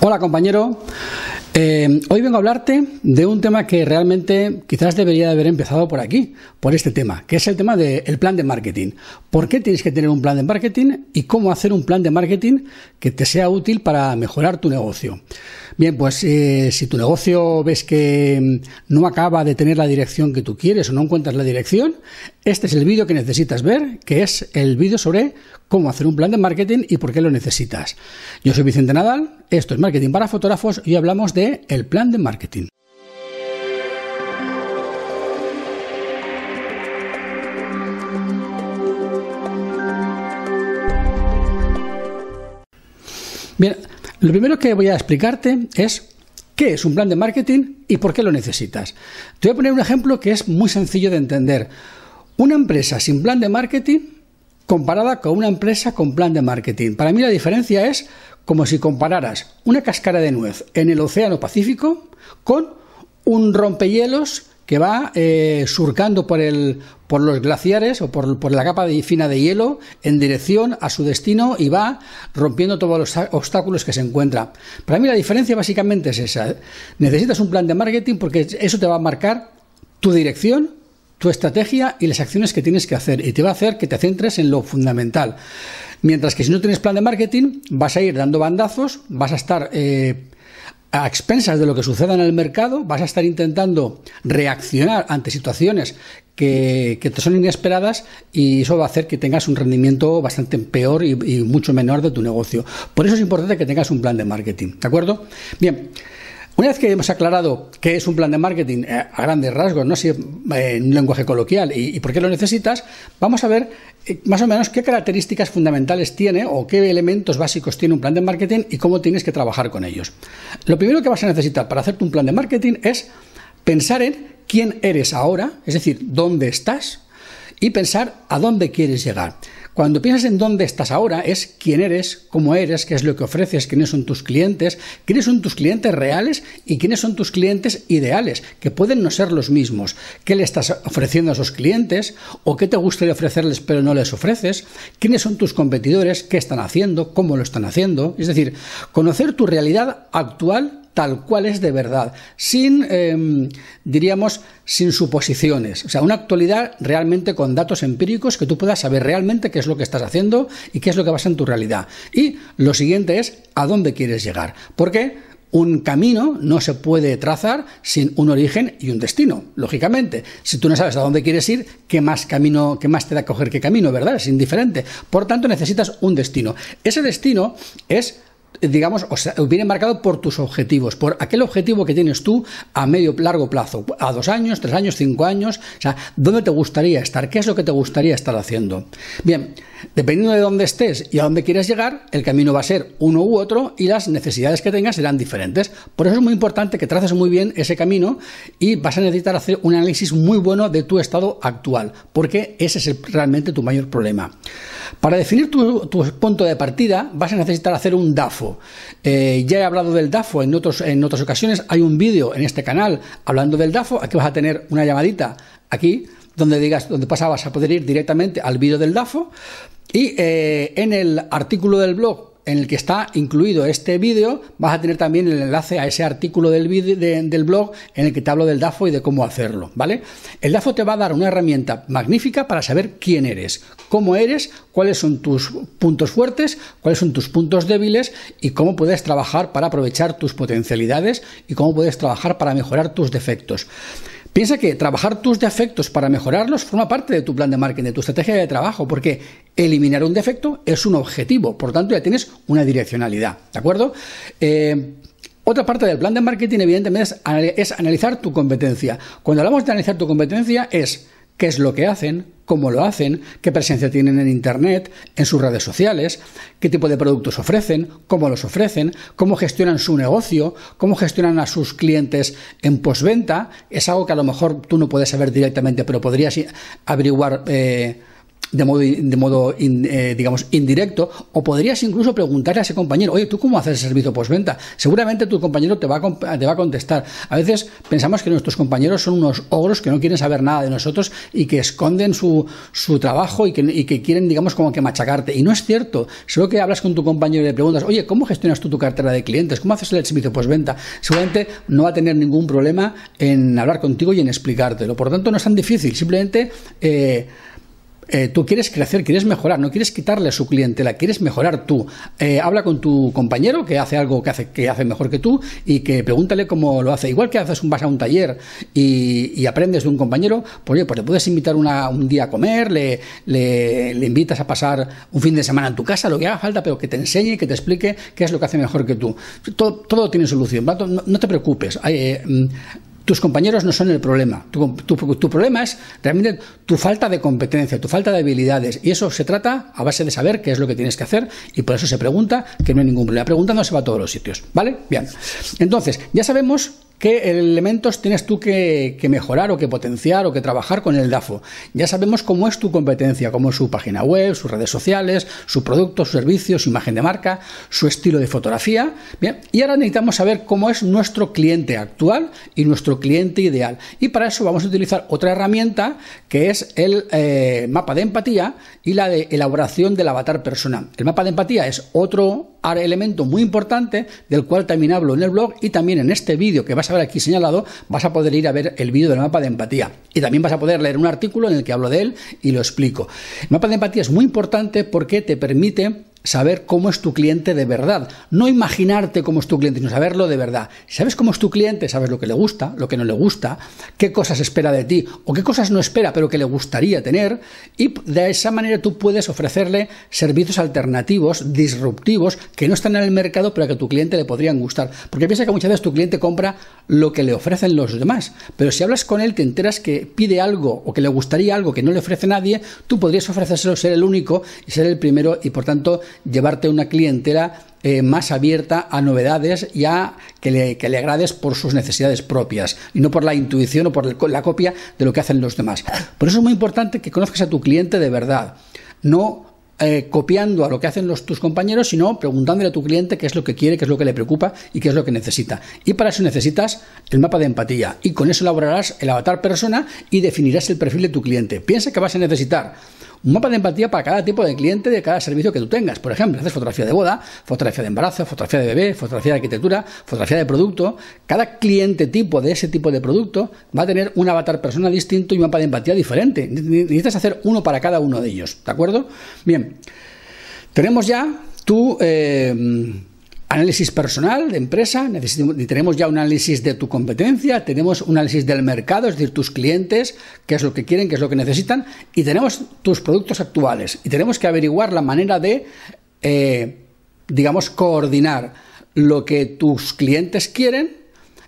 Hola compañero, eh, hoy vengo a hablarte de un tema que realmente quizás debería de haber empezado por aquí, por este tema, que es el tema del plan de marketing. ¿Por qué tienes que tener un plan de marketing y cómo hacer un plan de marketing que te sea útil para mejorar tu negocio? Bien, pues eh, si tu negocio ves que mm, no acaba de tener la dirección que tú quieres o no encuentras la dirección, este es el vídeo que necesitas ver, que es el vídeo sobre cómo hacer un plan de marketing y por qué lo necesitas. Yo soy Vicente Nadal, esto es Marketing para Fotógrafos y hoy hablamos de el plan de marketing. Bien, lo primero que voy a explicarte es qué es un plan de marketing y por qué lo necesitas. Te voy a poner un ejemplo que es muy sencillo de entender. Una empresa sin plan de marketing comparada con una empresa con plan de marketing. Para mí la diferencia es como si compararas una cáscara de nuez en el Océano Pacífico con un rompehielos que va eh, surcando por, el, por los glaciares o por, por la capa de, fina de hielo en dirección a su destino y va rompiendo todos los obstáculos que se encuentra. Para mí la diferencia básicamente es esa. Necesitas un plan de marketing porque eso te va a marcar tu dirección, tu estrategia y las acciones que tienes que hacer y te va a hacer que te centres en lo fundamental. Mientras que si no tienes plan de marketing, vas a ir dando bandazos, vas a estar eh, a expensas de lo que suceda en el mercado, vas a estar intentando reaccionar ante situaciones que, te son inesperadas y eso va a hacer que tengas un rendimiento bastante peor y, y mucho menor de tu negocio. Por eso es importante que tengas un plan de marketing, ¿de acuerdo? Bien. Una vez que hemos aclarado qué es un plan de marketing eh, a grandes rasgos, no si eh, en un lenguaje coloquial y, por qué lo necesitas, vamos a ver eh, más o menos qué características fundamentales tiene o qué elementos básicos tiene un plan de marketing y cómo tienes que trabajar con ellos. Lo primero que vas a necesitar para hacerte un plan de marketing es pensar en quién eres ahora, es decir, dónde estás, y pensar a dónde quieres llegar. Cuando piensas en dónde estás ahora, es quién eres, cómo eres, qué es lo que ofreces, quiénes son tus clientes, quiénes son tus clientes reales y quiénes son tus clientes ideales, que pueden no ser los mismos. ¿Qué le estás ofreciendo a esos clientes? ¿O qué te gustaría ofrecerles pero no les ofreces? ¿Quiénes son tus competidores? ¿Qué están haciendo? ¿Cómo lo están haciendo? Es decir, conocer tu realidad actual tal cual es de verdad, sin, em, diríamos, sin suposiciones. O sea, una actualidad realmente con datos empíricos que tú puedas saber realmente qué es lo que estás haciendo y qué es lo que pasa en tu realidad. Y lo siguiente es a dónde quieres llegar. Porque un camino no se puede trazar sin un origen y un destino, lógicamente. Si tú no sabes a dónde quieres ir, ¿qué más camino, qué más te da coger qué camino, verdad? Es indiferente. Por tanto, necesitas un destino. Ese destino es digamos, o sea, viene marcado por tus objetivos, por aquel objetivo que tienes tú a medio largo plazo, a dos años, tres años, cinco años, o sea, ¿dónde te gustaría estar? ¿Qué es lo que te gustaría estar haciendo? Bien, dependiendo de dónde estés y a dónde quieras llegar, el camino va a ser uno u otro y las necesidades que tengas serán diferentes. Por eso es muy importante que traces muy bien ese camino y vas a necesitar hacer un análisis muy bueno de tu estado actual, porque ese es realmente tu mayor problema. Para definir tu, punto de partida vas a necesitar hacer un Eh, ya he hablado del DAFO en, otros, en otras ocasiones. Hay un vídeo en este canal hablando del DAFO. Aquí vas a tener una llamadita aquí donde digas, donde pasabas a poder ir directamente al vídeo del DAFO. Y eh, en el artículo del blog en el que está incluido este vídeo, vas a tener también el enlace a ese artículo del, del blog en el que te hablo del DAFO y de cómo hacerlo, ¿vale? El DAFO te va a dar una herramienta magnífica para saber quién eres, cómo eres, cuáles son tus puntos fuertes, cuáles son tus puntos débiles y cómo puedes trabajar para aprovechar tus potencialidades y cómo puedes trabajar para mejorar tus defectos. Piensa que trabajar tus defectos para mejorarlos forma parte de tu plan de marketing, de tu estrategia de trabajo, porque eliminar un defecto es un objetivo, por tanto ya tienes una direccionalidad, ¿de acuerdo? Eh, otra parte del plan de marketing, evidentemente, es analizar tu competencia. Cuando hablamos de analizar tu competencia, es qué es lo que hacen, cómo lo hacen, qué presencia tienen en Internet, en sus redes sociales, qué tipo de productos ofrecen, cómo los ofrecen, cómo gestionan su negocio, cómo gestionan a sus clientes en postventa. Es algo que a lo mejor tú no puedes saber directamente, pero podrías averiguar. Eh, de modo, de modo eh, digamos, indirecto, o podrías incluso preguntarle a ese compañero, oye, ¿tú cómo haces el servicio postventa? Seguramente tu compañero te va, a, te va a contestar. A veces pensamos que nuestros compañeros son unos ogros que no quieren saber nada de nosotros y que esconden su, su trabajo y que, y que, quieren, digamos, como que machacarte. Y no es cierto. Solo que hablas con tu compañero y le preguntas, oye, ¿cómo gestionas tú tu cartera de clientes? ¿Cómo haces el servicio postventa? Seguramente no va a tener ningún problema en hablar contigo y en explicártelo. Por lo tanto, no es tan difícil. Simplemente... Eh, eh, tú quieres crecer, quieres mejorar, no quieres quitarle a su clientela, quieres mejorar tú. Eh, habla con tu compañero que hace algo que hace, que hace mejor que tú y que pregúntale cómo lo hace. Igual que haces un, vas a un taller y, aprendes de un compañero, pues, pues le puedes invitar un día a comer, le, le, invitas a pasar un fin de semana en tu casa, lo que haga falta, pero que te enseñe y que te explique qué es lo que hace mejor que tú. Todo, tiene solución, no, te preocupes. Eh, mm, tus compañeros no son el problema. Tu, problema es realmente tu falta de competencia, tu falta de habilidades. Y eso se trata a base de saber qué es lo que tienes que hacer y por eso se pregunta que no hay ningún problema. Preguntando se va a todos los sitios. ¿Vale? Bien. Entonces, ya sabemos qué elementos tienes tú que, mejorar o que potenciar o que trabajar con el DAFO. Ya sabemos cómo es tu competencia, cómo es su página web, sus redes sociales, su producto, su servicio, su imagen de marca, su estilo de fotografía. Bien, y ahora necesitamos saber cómo es nuestro cliente actual y nuestro cliente ideal. Y para eso vamos a utilizar otra herramienta que es el eh, mapa de empatía y la de elaboración del avatar persona. El mapa de empatía es otro elemento muy importante del cual también hablo en el blog y también en este vídeo que vas ver aquí señalado vas a poder ir a ver el vídeo del mapa de empatía y también vas a poder leer un artículo en el que hablo de él y lo explico. El mapa de empatía es muy importante porque te permite saber cómo es tu cliente de verdad. No imaginarte cómo es tu cliente, sino saberlo de verdad. Sabes cómo es tu cliente, sabes lo que le gusta, lo que no le gusta, qué cosas espera de ti o qué cosas no espera, pero que le gustaría tener. Y de esa manera tú puedes ofrecerle servicios alternativos, disruptivos, que no están en el mercado, pero que a tu cliente le podrían gustar. Porque piensa que muchas veces tu cliente compra lo que le ofrecen los demás. Pero si hablas con él, te enteras que pide algo o que le gustaría algo que no le ofrece nadie, tú podrías ofrecérselo, ser el único y ser el primero y por tanto llevarte una clientela eh, más abierta a novedades y a que le, que agrades por sus necesidades propias y no por la intuición o por la copia de lo que hacen los demás. Por eso es muy importante que conozcas a tu cliente de verdad, no eh, copiando a lo que hacen tus compañeros, sino preguntándole a tu cliente qué es lo que quiere, qué es lo que le preocupa y qué es lo que necesita. Y para eso necesitas el mapa de empatía y con eso elaborarás el avatar persona y definirás el perfil de tu cliente. Piensa que vas a necesitar un mapa de empatía para cada tipo de cliente de cada servicio que tú tengas. Por ejemplo, haces fotografía de boda, fotografía de embarazo, fotografía de bebé, fotografía de arquitectura, fotografía de producto. Cada cliente tipo de ese tipo de producto va a tener un avatar persona distinto y un mapa de empatía diferente. Necesitas hacer uno para cada uno de ellos. ¿De acuerdo? Bien. Tenemos ya tu eh, análisis personal de empresa, tenemos ya un análisis de tu competencia, tenemos un análisis del mercado, es decir, tus clientes, qué es lo que quieren, qué es lo que necesitan, y tenemos tus productos actuales. Y tenemos que averiguar la manera de, eh, digamos, coordinar lo que tus clientes quieren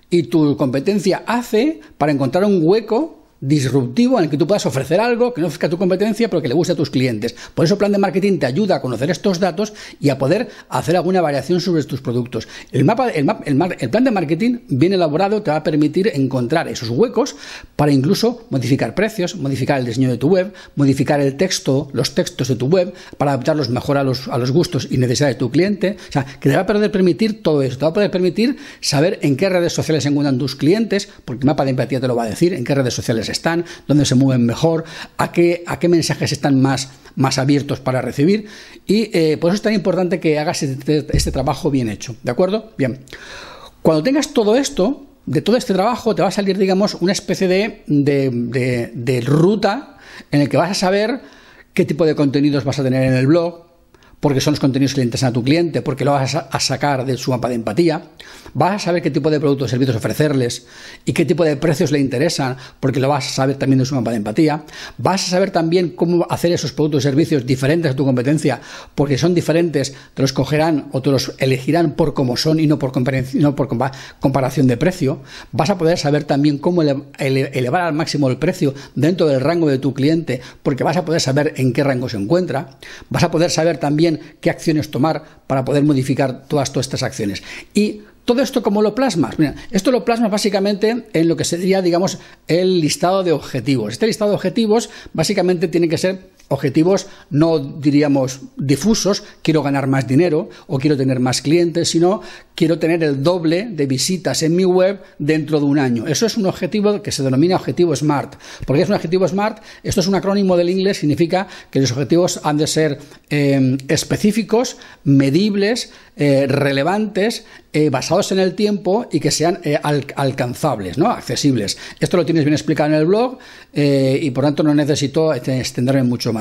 y tu competencia hace para encontrar un hueco disruptivo en el que tú puedas ofrecer algo que no ofrezca tu competencia pero que le guste a tus clientes. Por eso el plan de marketing te ayuda a conocer estos datos y a poder hacer alguna variación sobre tus productos. El, mapa, el, el, plan de marketing bien elaborado te va a permitir encontrar esos huecos para incluso modificar precios, modificar el diseño de tu web, modificar el texto, los textos de tu web para adaptarlos mejor a los, a los gustos y necesidades de tu cliente. O sea, que te va a poder permitir todo eso, te va a poder permitir saber en qué redes sociales se encuentran tus clientes, porque el mapa de empatía te lo va a decir, en qué redes sociales están, dónde se mueven mejor, a qué, a qué mensajes están más, más abiertos para recibir. Y eh, por eso es tan importante que hagas este, este, trabajo bien hecho. ¿De acuerdo? Bien. Cuando tengas todo esto, de todo este trabajo, te va a salir, digamos, una especie de, de, de ruta en el que vas a saber qué tipo de contenidos vas a tener en el blog, porque son los contenidos que le interesan a tu cliente, porque lo vas a sacar de su mapa de empatía, vas a saber qué tipo de productos o servicios ofrecerles y qué tipo de precios le interesan, porque lo vas a saber también de su mapa de empatía, vas a saber también cómo hacer esos productos o servicios diferentes a tu competencia, porque son diferentes, te los cogerán o te los elegirán por cómo son y no por, no por comparación de precio, vas a poder saber también cómo elevar al máximo el precio dentro del rango de tu cliente, porque vas a poder saber en qué rango se encuentra, vas a poder saber también qué acciones tomar para poder modificar todas, estas acciones. Y todo esto, ¿cómo lo plasmas? Esto lo plasmas básicamente en lo que sería, digamos, el listado de objetivos. Este listado de objetivos básicamente tiene que ser objetivos no diríamos difusos, quiero ganar más dinero o quiero tener más clientes, sino quiero tener el doble de visitas en mi web dentro de un año. Eso es un objetivo que se denomina objetivo SMART. porque es un objetivo SMART? Esto es un acrónimo del inglés, significa que los objetivos han de ser eh, específicos, medibles, eh, relevantes, eh, basados en el tiempo y que sean eh, alcanzables, ¿no? accesibles. Esto lo tienes bien explicado en el blog y por tanto no necesito extenderme mucho más.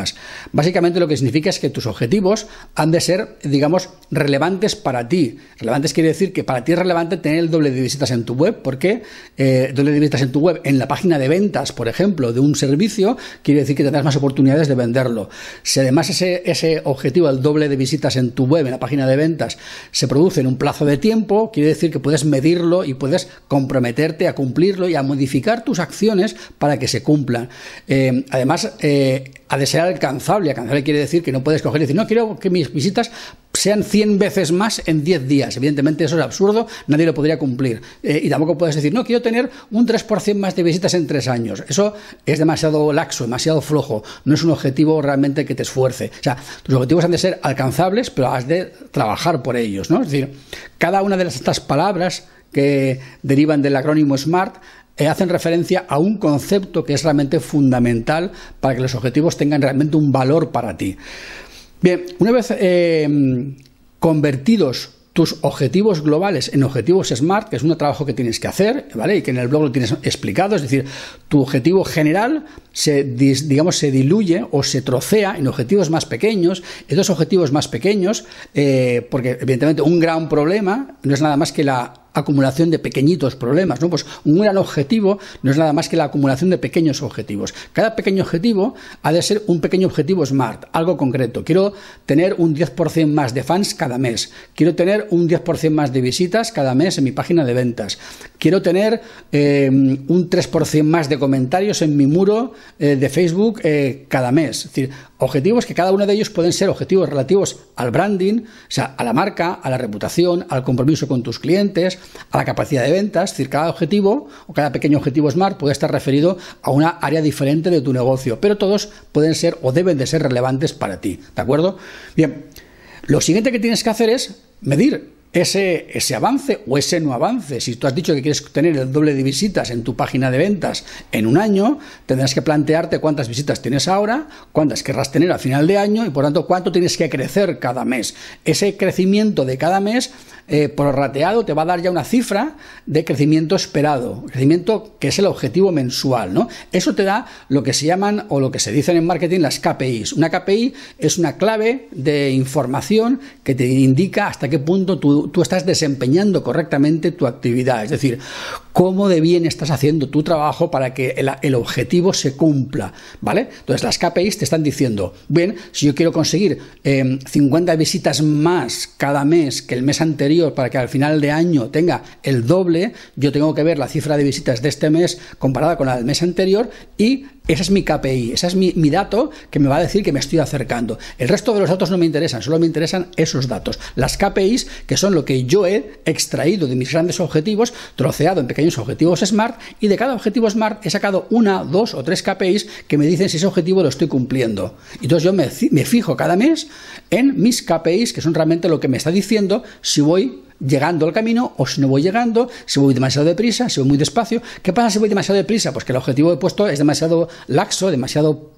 Básicamente lo que significa es que tus objetivos han de ser, digamos, relevantes para ti. Relevantes quiere decir que para ti es relevante tener el doble de visitas en tu web, porque el doble de visitas en tu web, en la página de ventas, por ejemplo, de un servicio, quiere decir que tendrás más oportunidades de venderlo. Si además ese, ese objetivo, el doble de visitas en tu web, en la página de ventas, se produce en un plazo de tiempo, quiere decir que puedes medirlo y puedes comprometerte a cumplirlo y a modificar tus acciones para que se cumplan. Eh, además, eh, ha de ser alcanzable. Alcanzable quiere decir que no puedes coger y decir, no quiero que mis visitas sean 100 veces más en 10 días. Evidentemente eso es absurdo, nadie lo podría cumplir. Eh, y tampoco puedes decir, no, quiero tener un 3% más de visitas en 3 años. Eso es demasiado laxo, demasiado flojo. No es un objetivo realmente que te esfuerce. O sea, tus objetivos han de ser alcanzables, pero has de trabajar por ellos. ¿no? Es decir, cada una de estas palabras que derivan del acrónimo SMART hacen referencia a un concepto que es realmente fundamental para que los objetivos tengan realmente un valor para ti. Bien, una vez eh, convertidos tus objetivos globales en objetivos SMART, que es un trabajo que tienes que hacer, ¿vale? Y que en el blog lo tienes explicado, es decir, tu objetivo general se, digamos, se diluye o se trocea en objetivos más pequeños. Estos objetivos más pequeños, eh, porque evidentemente un gran problema no es nada más que la acumulación de pequeñitos problemas, ¿no? Pues un gran objetivo no es nada más que la acumulación de pequeños objetivos. Cada pequeño objetivo ha de ser un pequeño objetivo SMART, algo concreto. Quiero tener un 10% más de fans cada mes. Quiero tener un 10% más de visitas cada mes en mi página de ventas. Quiero tener eh, un 3% más de comentarios en mi muro eh, de Facebook eh, cada mes. Es decir, objetivos que cada uno de ellos pueden ser objetivos relativos al branding, o sea, a la marca, a la reputación, al compromiso con tus clientes, a la capacidad de ventas. Es decir, cada objetivo o cada pequeño objetivo Smart puede estar referido a una área diferente de tu negocio, pero todos pueden ser o deben de ser relevantes para ti. ¿De acuerdo? Bien, lo siguiente que tienes que hacer es medir ese, ese, avance o ese no avance. Si tú has dicho que quieres tener el doble de visitas en tu página de ventas en un año, tendrás que plantearte cuántas visitas tienes ahora, cuántas querrás tener a final de año y por tanto cuánto tienes que crecer cada mes. Ese crecimiento de cada mes eh, por rateado te va a dar ya una cifra de crecimiento esperado, crecimiento que es el objetivo mensual, ¿no? Eso te da lo que se llaman o lo que se dicen en marketing las KPIs. Una KPI es una clave de información que te indica hasta qué punto tú, estás desempeñando correctamente tu actividad, es decir, cómo de bien estás haciendo tu trabajo para que el, objetivo se cumpla, ¿vale? Entonces las KPIs te están diciendo, bien, si yo quiero conseguir 50 em, visitas más cada mes que el mes anterior, para que al final de año tenga el doble, yo tengo que ver la cifra de visitas de este mes comparada con la del mes anterior y esa es mi KPI, ese es mi, dato que me va a decir que me estoy acercando. El resto de los datos no me interesan, solo me interesan esos datos. Las KPIs, que son lo que yo he extraído de mis grandes objetivos, troceado en pequeños objetivos SMART, y de cada objetivo SMART he sacado una, dos o tres KPIs que me dicen si ese objetivo lo estoy cumpliendo. Entonces yo me, me fijo cada mes en mis KPIs, que son realmente lo que me está diciendo si voy llegando al camino o si no voy llegando, si voy demasiado deprisa, si voy muy despacio. ¿Qué pasa si voy demasiado deprisa? Pues que el objetivo he puesto es demasiado laxo, demasiado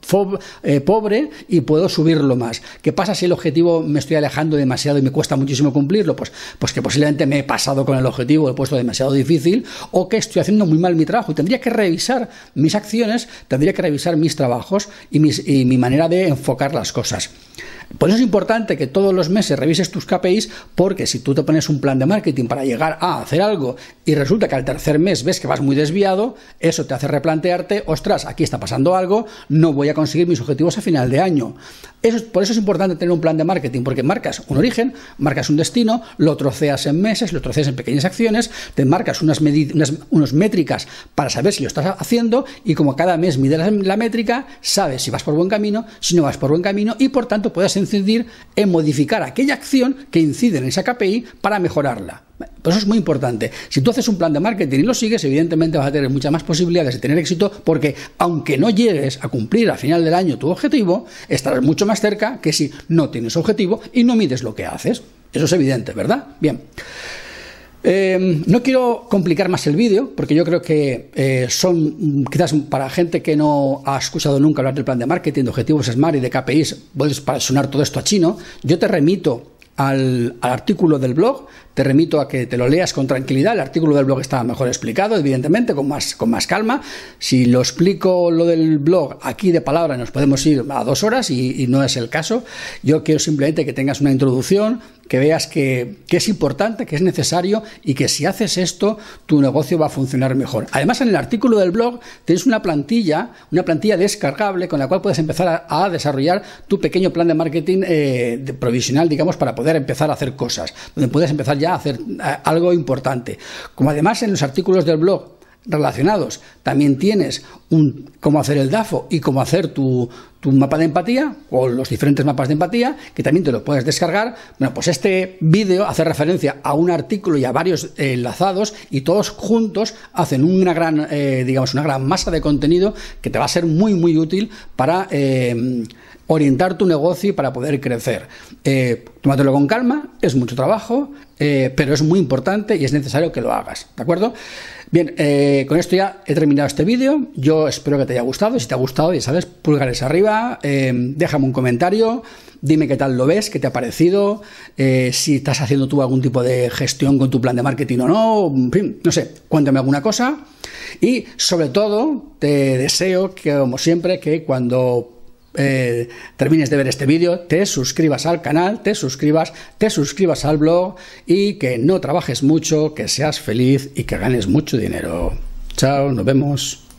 eh, pobre y puedo subirlo más. ¿Qué pasa si el objetivo me estoy alejando demasiado y me cuesta muchísimo cumplirlo? Pues, pues que posiblemente me he pasado con el objetivo, he puesto demasiado difícil o que estoy haciendo muy mal mi trabajo y tendría que revisar mis acciones, tendría que revisar mis trabajos y, y mi manera de enfocar las cosas. Por eso es importante que todos los meses revises tus KPIs porque si tú te pones un plan de marketing para llegar a hacer algo y resulta que al tercer mes ves que vas muy desviado, eso te hace replantearte, ostras, aquí está pasando algo, no voy a conseguir mis objetivos a final de año. Eso, por eso es importante tener un plan de marketing, porque marcas un origen, marcas un destino, lo troceas en meses, lo troceas en pequeñas acciones, te marcas unas, unas métricas para saber si lo estás haciendo y como cada mes mides la, métrica, sabes si vas por buen camino, si no vas por buen camino y por tanto puedes incidir en modificar aquella acción que incide en esa KPI para mejorarla. Por eso es muy importante. Si tú haces un plan de marketing y lo sigues, evidentemente vas a tener muchas más posibilidades de tener éxito porque aunque no llegues a cumplir al final del año tu objetivo, estarás mucho más cerca que si no tienes objetivo y no mides lo que haces. Eso es evidente, ¿verdad? Bien. Eh, no quiero complicar más el vídeo, porque yo creo que eh, son quizás para gente que no ha escuchado nunca hablar del plan de marketing, de objetivos SMART y de KPIs, puedes sonar todo esto a chino. Yo te remito al, artículo del blog, te remito a que te lo leas con tranquilidad. El artículo del blog está mejor explicado, evidentemente, con más, con más calma. Si lo explico lo del blog aquí de palabra, nos podemos ir a dos horas y, y no es el caso. Yo quiero simplemente que tengas una introducción, que veas que, es importante, que es necesario y que si haces esto, tu negocio va a funcionar mejor. Además, en el artículo del blog tienes una plantilla, una plantilla descargable con la cual puedes empezar a, desarrollar tu pequeño plan de marketing eh, provisional, digamos, para poder empezar a hacer cosas, donde puedes empezar ya a hacer algo importante. Como además en los artículos del blog relacionados. También tienes un, cómo hacer el DAFO y cómo hacer tu, tu, mapa de empatía o los diferentes mapas de empatía, que también te lo puedes descargar. Bueno, pues este vídeo hace referencia a un artículo y a varios enlazados y todos juntos hacen una gran, eh, digamos, una gran masa de contenido que te va a ser muy, muy útil para... Eh, orientar tu negocio para poder crecer. Eh, tómatelo con calma, es mucho trabajo, pero es muy importante y es necesario que lo hagas, ¿de acuerdo? Bien, eh, con esto ya he terminado este vídeo. Yo espero que te haya gustado. Si te ha gustado, ya sabes, pulgares arriba, eh, déjame un comentario, dime qué tal lo ves, qué te ha parecido, si estás haciendo tú algún tipo de gestión con tu plan de marketing o no, en fin, no sé, cuéntame alguna cosa. Y sobre todo, te deseo que, como siempre, que cuando eh, termines de ver este vídeo, te suscribas al canal, te suscribas, te suscribas al blog y que no trabajes mucho, que seas feliz y que ganes mucho dinero. Chao, nos vemos.